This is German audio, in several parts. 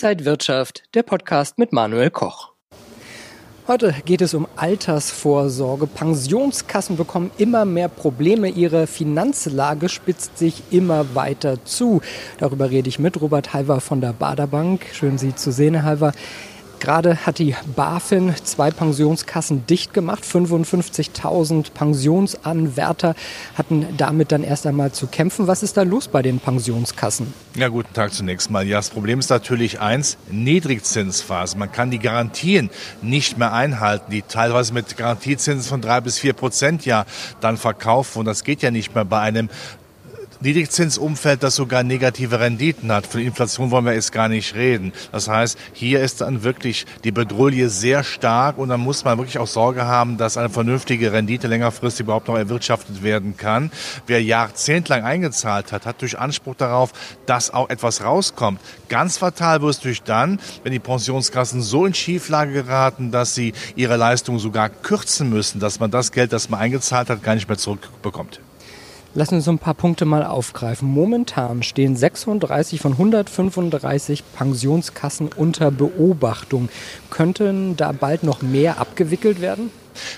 Inside Wirtschaft, der Podcast mit Manuel Koch. Heute geht es um Altersvorsorge. Pensionskassen bekommen immer mehr Probleme. Ihre Finanzlage spitzt sich immer weiter zu. Darüber rede ich mit Robert Halver von der Baderbank. Schön, Sie zu sehen, Herr Halver. Gerade hat die BaFin zwei Pensionskassen dicht gemacht. 55.000 Pensionsanwärter hatten damit dann erst einmal zu kämpfen. Was ist da los bei den Pensionskassen? Ja, guten Tag zunächst mal. Ja, das Problem ist natürlich eins, Niedrigzinsphase. Man kann die Garantien nicht mehr einhalten, die teilweise mit Garantiezinsen von drei bis vier Prozent ja dann verkaufen. Und das geht ja nicht mehr bei einem Niedrigzinsumfeld, das sogar negative Renditen hat. Von Inflation wollen wir jetzt gar nicht reden. Das heißt, hier ist dann wirklich die Bedrohung sehr stark und dann muss man wirklich auch Sorge haben, dass eine vernünftige Rendite längerfristig überhaupt noch erwirtschaftet werden kann. Wer jahrzehntelang eingezahlt hat, hat durch Anspruch darauf, dass auch etwas rauskommt. Ganz fatal wird es durch dann, wenn die Pensionskassen so in Schieflage geraten, dass sie ihre Leistungen sogar kürzen müssen, dass man das Geld, das man eingezahlt hat, gar nicht mehr zurückbekommt. Lassen wir uns ein paar Punkte mal aufgreifen. Momentan stehen 36 von 135 Pensionskassen unter Beobachtung. Könnten da bald noch mehr abgewickelt werden?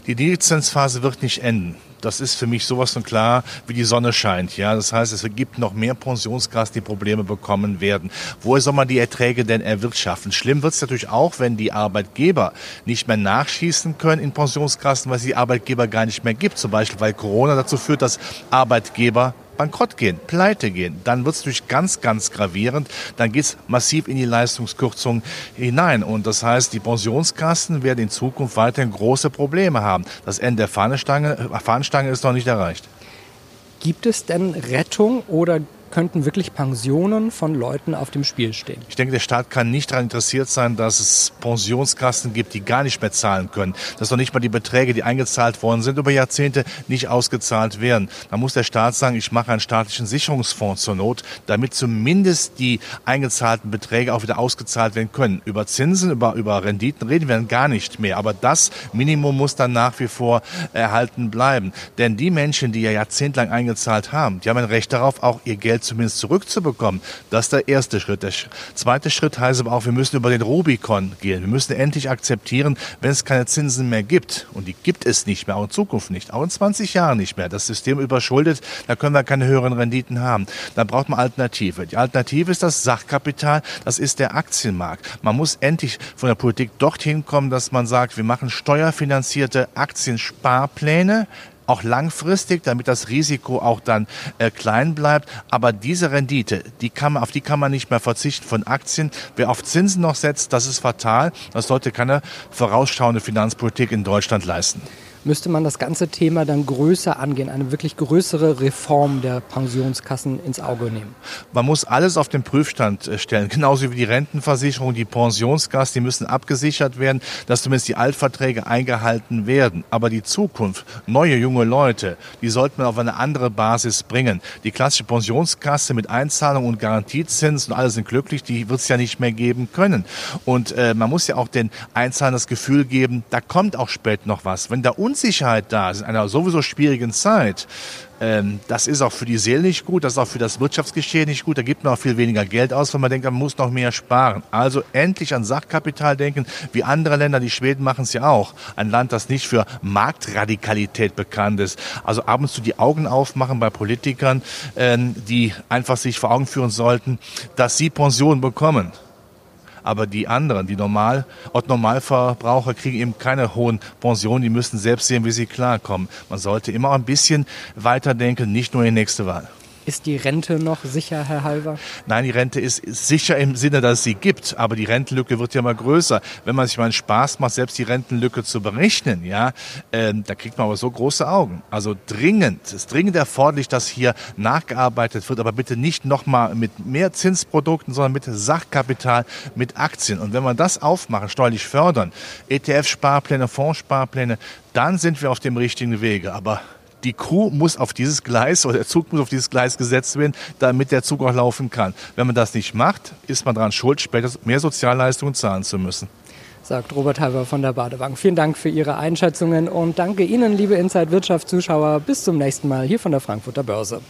Die Niedrigzinsphase wird nicht enden. Das ist für mich sowas von klar, wie die Sonne scheint. Ja, das heißt, es gibt noch mehr Pensionsgas, die Probleme bekommen werden. Woher soll man die Erträge denn erwirtschaften? Schlimm wird es natürlich auch, wenn die Arbeitgeber nicht mehr nachschießen können in Pensionskassen, weil es die Arbeitgeber gar nicht mehr gibt. Zum Beispiel, weil Corona dazu führt, dass Arbeitgeber bankrott gehen, pleite gehen, dann wird es natürlich ganz, ganz gravierend. Dann geht es massiv in die Leistungskürzung hinein. Und das heißt, die Pensionskassen werden in Zukunft weiterhin große Probleme haben. Das Ende der Fahnenstange, Fahnenstange ist noch nicht erreicht. Gibt es denn Rettung oder könnten wirklich Pensionen von Leuten auf dem Spiel stehen. Ich denke, der Staat kann nicht daran interessiert sein, dass es Pensionskassen gibt, die gar nicht mehr zahlen können. Dass noch nicht mal die Beträge, die eingezahlt worden sind, über Jahrzehnte nicht ausgezahlt werden. Da muss der Staat sagen, ich mache einen staatlichen Sicherungsfonds zur Not, damit zumindest die eingezahlten Beträge auch wieder ausgezahlt werden können. Über Zinsen, über, über Renditen reden wir dann gar nicht mehr. Aber das Minimum muss dann nach wie vor erhalten bleiben. Denn die Menschen, die ja jahrzehntelang eingezahlt haben, die haben ein Recht darauf, auch ihr Geld Geld zumindest zurückzubekommen. Das ist der erste Schritt. Der zweite Schritt heißt aber auch, wir müssen über den Rubikon gehen. Wir müssen endlich akzeptieren, wenn es keine Zinsen mehr gibt, und die gibt es nicht mehr, auch in Zukunft nicht, auch in 20 Jahren nicht mehr, das System überschuldet, da können wir keine höheren Renditen haben. Dann braucht man Alternative. Die Alternative ist das Sachkapital, das ist der Aktienmarkt. Man muss endlich von der Politik dorthin kommen, dass man sagt, wir machen steuerfinanzierte Aktiensparpläne, auch langfristig, damit das Risiko auch dann äh, klein bleibt. Aber diese Rendite, die kann man, auf die kann man nicht mehr verzichten von Aktien. Wer auf Zinsen noch setzt, das ist fatal. Das sollte keine vorausschauende Finanzpolitik in Deutschland leisten müsste man das ganze Thema dann größer angehen, eine wirklich größere Reform der Pensionskassen ins Auge nehmen? Man muss alles auf den Prüfstand äh, stellen, genauso wie die Rentenversicherung, die Pensionskassen, die müssen abgesichert werden, dass zumindest die Altverträge eingehalten werden. Aber die Zukunft, neue junge Leute, die sollte man auf eine andere Basis bringen. Die klassische Pensionskasse mit Einzahlung und Garantiezins und alle sind glücklich, die wird es ja nicht mehr geben können. Und äh, man muss ja auch den Einzahlern das Gefühl geben, da kommt auch später noch was. Wenn da Unsicherheit da ist in einer sowieso schwierigen Zeit, ähm, das ist auch für die Seele nicht gut, das ist auch für das Wirtschaftsgeschehen nicht gut. Da gibt man auch viel weniger Geld aus, weil man denkt, man muss noch mehr sparen. Also endlich an Sachkapital denken, wie andere Länder, die Schweden machen es ja auch. Ein Land, das nicht für Marktradikalität bekannt ist. Also ab und zu die Augen aufmachen bei Politikern, ähm, die einfach sich vor Augen führen sollten, dass sie Pensionen bekommen. Aber die anderen, die Normal, Normalverbraucher kriegen eben keine hohen Pensionen, die müssen selbst sehen, wie sie klarkommen. Man sollte immer ein bisschen weiterdenken, nicht nur in die nächste Wahl. Ist die Rente noch sicher, Herr Halver? Nein, die Rente ist sicher im Sinne, dass es sie gibt, aber die Rentenlücke wird ja mal größer. Wenn man sich mal einen Spaß macht, selbst die Rentenlücke zu berechnen, ja, äh, da kriegt man aber so große Augen. Also dringend, es ist dringend erforderlich, dass hier nachgearbeitet wird, aber bitte nicht nochmal mit mehr Zinsprodukten, sondern mit Sachkapital, mit Aktien. Und wenn wir das aufmachen, steuerlich fördern, ETF-Sparpläne, Fondssparpläne, dann sind wir auf dem richtigen Wege. Aber die Kuh muss auf dieses Gleis oder der Zug muss auf dieses Gleis gesetzt werden, damit der Zug auch laufen kann. Wenn man das nicht macht, ist man daran schuld, später mehr Sozialleistungen zahlen zu müssen. Sagt Robert Halber von der Badebank. Vielen Dank für Ihre Einschätzungen und danke Ihnen, liebe Inside Wirtschaft Zuschauer. Bis zum nächsten Mal hier von der Frankfurter Börse.